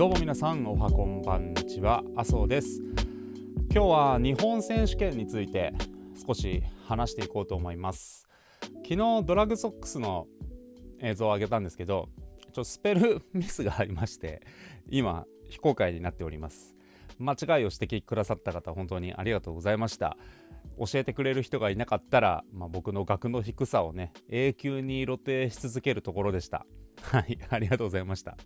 どうも皆さんおはこんばんちは麻生です。今日は日本選手権について少し話していこうと思います。昨日ドラッグソックスの映像を上げたんですけどちょスペルミスがありまして今非公開になっております。間違いを指摘くださった方本当にありがとうございました。教えてくれる人がいなかったら、まあ、僕の額の低さをね永久に露呈し続けるところでした。はいありがとうございました。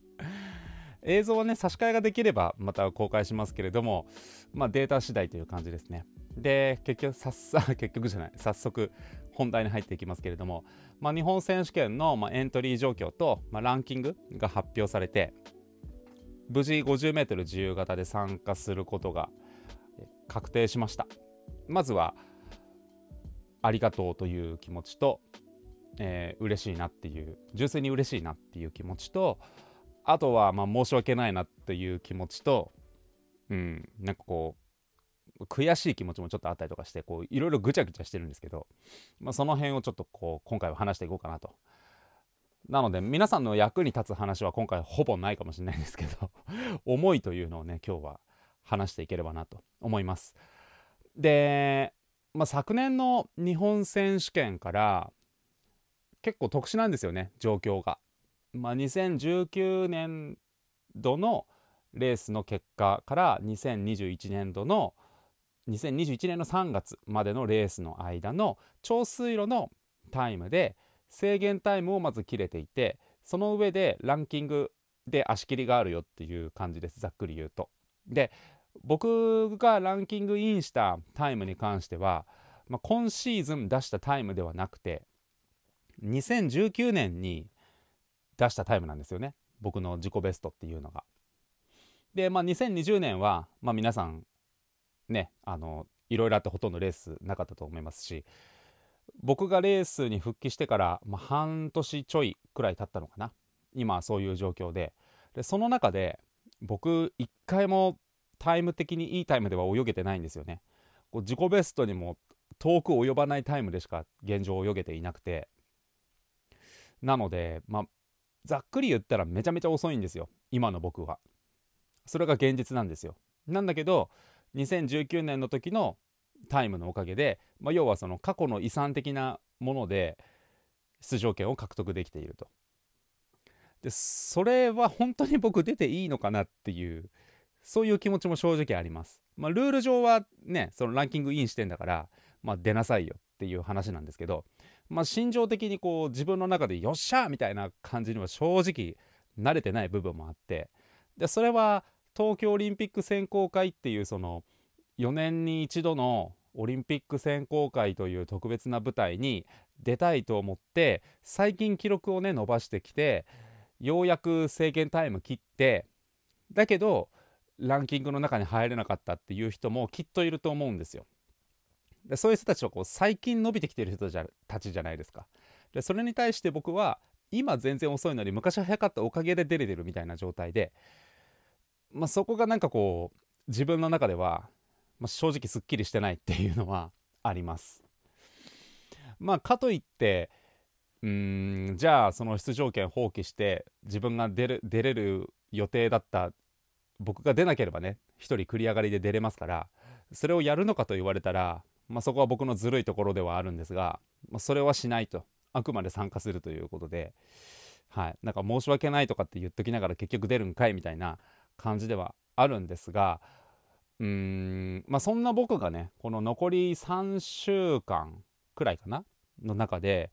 映像はね差し替えができればまた公開しますけれども、まあ、データ次第という感じですね。で結局さっさ結局じゃない早速本題に入っていきますけれども、まあ、日本選手権の、ま、エントリー状況と、まあ、ランキングが発表されて無事 50m 自由形で参加することが確定しました。まずはありがとうという気持ちと、えー、嬉しいなっていう純粋に嬉しいなっていう気持ちとあとはまあ申し訳ないなっていう気持ちとうんなんかこう悔しい気持ちもちょっとあったりとかしてこういろいろぐちゃぐちゃしてるんですけど、まあ、その辺をちょっとこう今回は話していこうかなと。なので皆さんの役に立つ話は今回ほぼないかもしれないんですけど 思いというのをね今日は話していければなと思います。で、まあ、昨年の日本選手権から結構特殊なんですよね状況が。まあ、2019年度のレースの結果から2021年度の2021年の3月までのレースの間の長水路のタイムで制限タイムをまず切れていてその上でランキングで足切りがあるよっていう感じですざっくり言うと。で僕がランキングインしたタイムに関しては、まあ、今シーズン出したタイムではなくて2019年に出したタイムなんですよね。僕の自己ベストっていうのが。で、まあ、2020年は、まあ、皆さんねあのいろいろあってほとんどレースなかったと思いますし僕がレースに復帰してから、まあ、半年ちょいくらい経ったのかな。今はそういう状況で。でその中で僕一回もタイム的にいいタイムでは泳げてないんですよね。こう自己ベストにも遠く及ばないタイムでしか現状泳げていなくて。なので、まあ、ざっくり言ったらめちゃめちゃ遅いんですよ。今の僕は。それが現実なんですよ。なんだけど2019年の時のタイムのおかげで、まあ、要はその過去の遺産的なもので出場権を獲得できていると。でそれは本当に僕出ていいのかなっていうそういう気持ちも正直あります、まあ、ルール上はねそのランキングインしてんだから、まあ、出なさいよっていう話なんですけどまあ、心情的にこう自分の中でよっしゃみたいな感じには正直慣れてない部分もあってでそれは東京オリンピック選考会っていうその4年に一度のオリンピック選考会という特別な舞台に出たいと思って最近記録をね伸ばしてきてようやく制限タイム切ってだけどランキングの中に入れなかったっていう人もきっといると思うんですよ。でそういう人たちはこう最近伸びてきてる人たちじゃないですか。でそれに対して僕は今全然遅いのに昔は早かったおかげで出れてるみたいな状態で、まあ、そこがなんかこう自分の中では、まあ、正直すっきりしてないっていうのは あります。まあかといってうーんじゃあその出場権放棄して自分が出る出れる予定だった僕が出なければね1人繰り上がりで出れますからそれをやるのかと言われたらまあ、そこは僕のずるいところではあるんですが、まあ、それはしないとあくまで参加するということで、はい、なんか申し訳ないとかって言っときながら結局出るんかいみたいな感じではあるんですがうーんまあそんな僕がねこの残り3週間くらいかなの中で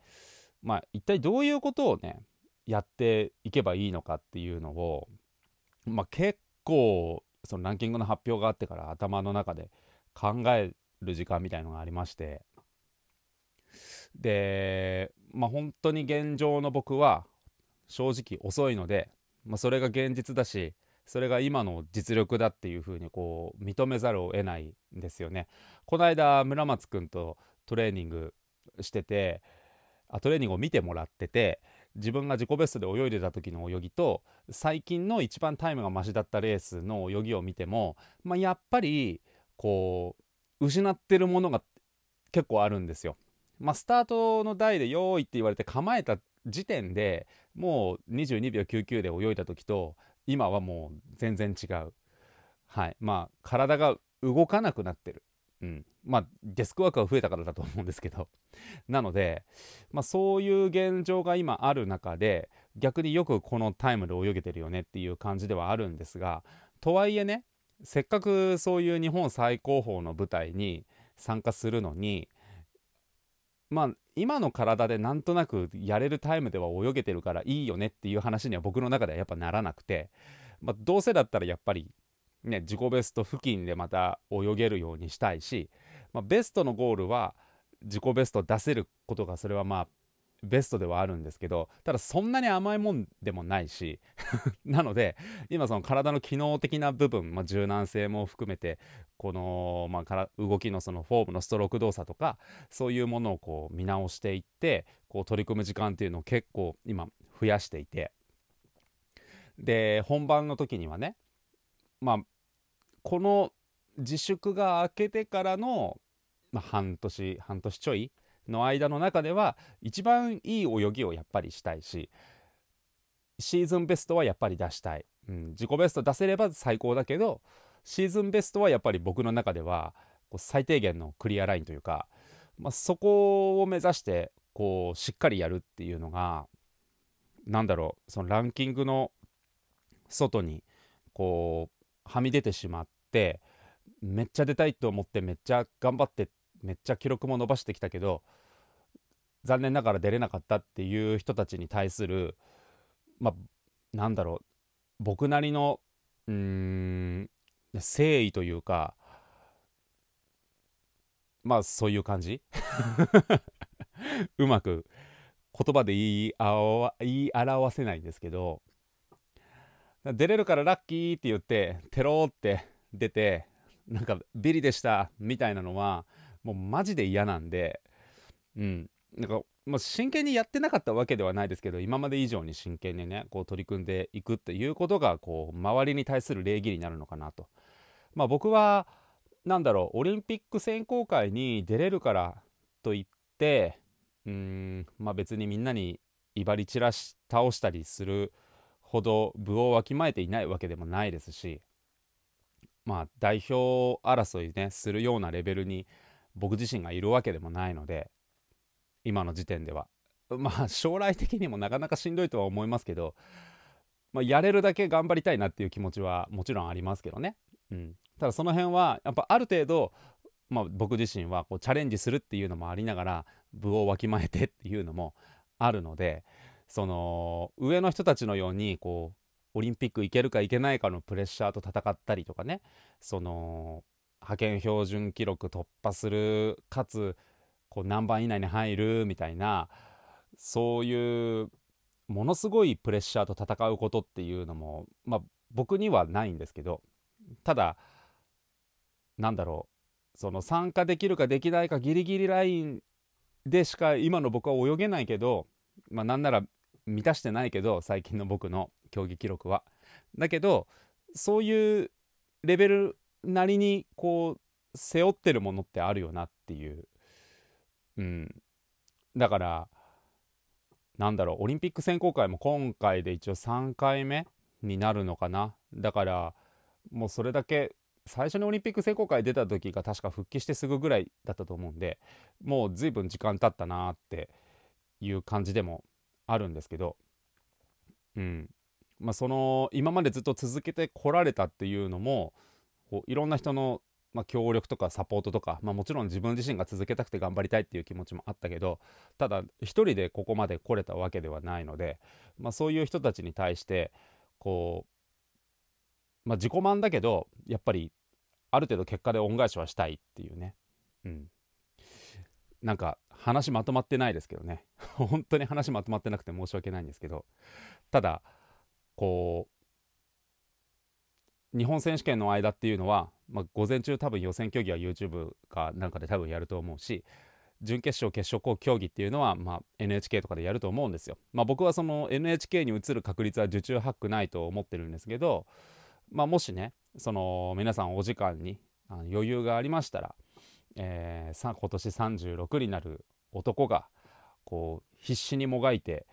まあ一体どういうことをねやっていけばいいのかっていうのをまあ結構そのランキングの発表があってから頭の中で考える時間みたいのがありましてでまあ本当に現状の僕は正直遅いので、まあ、それが現実だしそれが今の実力だっていうふうにこう認めざるを得ないんですよね。この間村松くんとトレーニングしててあトレーニングを見てもらってて自分が自己ベストで泳いでた時の泳ぎと最近の一番タイムがマシだったレースの泳ぎを見ても、まあ、やっぱりこう失ってるものが結構あるんですよ。まあ、スタートの台で「用意って言われて構えた時点でもう22秒99で泳いだ時と今はもう全然違う。はい。まあ体が動かなくなってる。うん。まあデスクワークが増えたからだと思うんですけど。なので、まあ、そういう現状が今ある中で逆によくこのタイムで泳げてるよねっていう感じではあるんですがとはいえねせっかくそういう日本最高峰の舞台に参加するのにまあ今の体でなんとなくやれるタイムでは泳げてるからいいよねっていう話には僕の中ではやっぱならなくて、まあ、どうせだったらやっぱりね自己ベスト付近でまた泳げるようにしたいし、まあ、ベストのゴールは自己ベスト出せることがそれはまあベストではあるんですけどただそんなに甘いもんでもないし なので今その体の機能的な部分、まあ、柔軟性も含めてこの、まあ、から動きのそのフォームのストローク動作とかそういうものをこう見直していってこう取り組む時間っていうのを結構今増やしていて。で本番の時にはねまあこの自粛が明けてからの、まあ、半年半年ちょいの間の中では一番いい泳ぎをやっぱりしたいしシーズンベストはやっぱり出したい、うん、自己ベスト出せれば最高だけどシーズンベストはやっぱり僕の中ではこう最低限のクリアラインというか、まあ、そこを目指してこうしっかりやるっていうのが何だろうそのランキングの外にこうはみ出てしまってめっちゃ出たいと思ってめっちゃ頑張ってめっちゃ記録も伸ばしてきたけど残念ながら出れなかったっていう人たちに対するまあなんだろう僕なりのうーん誠意というかまあそういう感じ？うまく言葉で言い言い表せないんですけど出れるからラッキーって言ってテロって出てなんかビリでしたみたいなのはもうマジで嫌なんでうんなんかまあ、真剣にやってなかったわけではないですけど今まで以上に真剣にねこう取り組んでいくっていうことがこう周りに対する礼儀になるのかなと。まあ、僕は何だろうオリンピック選考会に出れるからといってうんまあ別にみんなに威張り散らし倒したりするほど部をわきまえていないわけでもないですしまあ代表争いねするようなレベルに僕自身がいるわけでもないので今の時点では。まあ将来的にもなかなかしんどいとは思いますけど、まあ、やれるだけ頑張りたいなっていう気持ちはもちろんありますけどね、うん、ただその辺はやっぱある程度、まあ、僕自身はこうチャレンジするっていうのもありながら部をわきまえてっていうのもあるのでその上の人たちのようにこうオリンピック行けるか行けないかのプレッシャーと戦ったりとかね。その派遣標準記録突破するかつこう何番以内に入るみたいなそういうものすごいプレッシャーと戦うことっていうのも、まあ、僕にはないんですけどただなんだろうその参加できるかできないかギリギリラインでしか今の僕は泳げないけど、まあ、なんなら満たしてないけど最近の僕の競技記録は。だけどそういうレベルなりにこう背負ってるものってあるよなっていう。うん、だからなんだろうオリンピック選考会も今回で一応3回目になるのかな。だからもうそれだけ最初にオリンピック選考会出た時が確か復帰してすぐぐらいだったと思うんでもう随分時間経ったなっていう感じでもあるんですけど。うん。まあその今までずっと続けてこられたっていうのもこういろんな人のまあ、協力とかサポートとか、まあ、もちろん自分自身が続けたくて頑張りたいっていう気持ちもあったけどただ一人でここまで来れたわけではないので、まあ、そういう人たちに対してこう、まあ、自己満だけどやっぱりある程度結果で恩返しはしたいっていうね。うん。なんか話まとまってないですけどね。本当に話まとまってなくて申し訳ないんですけど。ただこう日本選手権の間っていうのは、まあ、午前中多分予選競技は YouTube かなんかで多分やると思うし準決勝決勝競技っていうのは、まあ、NHK とかでやると思うんですよ。まあ、僕はその NHK に移る確率は受注ハックないと思ってるんですけど、まあ、もしねその皆さんお時間に余裕がありましたら、えー、さ今年36になる男がこう必死にもがいて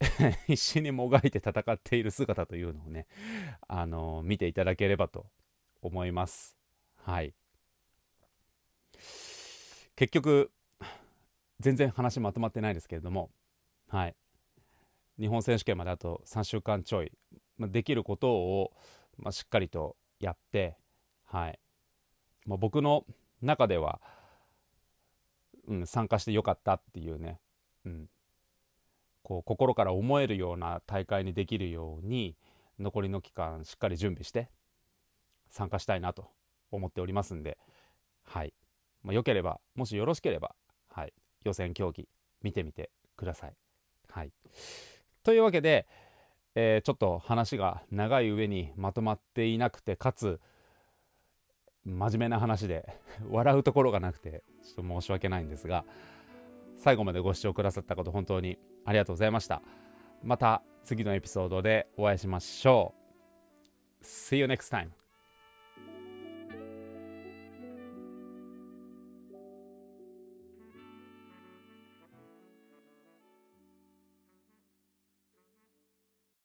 必死にもがいて戦っている姿というのをね、あの見ていただければと思います。はい。結局、全然話まとまってないですけれども、はい。日本選手権まであと3週間ちょい、まできることを、まあ、しっかりとやって、はいまあ、僕の中では、うん、参加してよかったっていうね、うん、こう心から思えるような大会にできるように残りの期間しっかり準備して参加したいなと思っておりますんで、はい。まあ、よければもしよろしければ、はい、予選競技見てみてください。はい、というわけで、えー、ちょっと話が長い上にまとまっていなくてかつ真面目な話で笑うところがなくてちょっと申し訳ないんですが最後までご視聴くださったこと本当にありがとうございました。また次のエピソードでお会いしましょう。See you next time.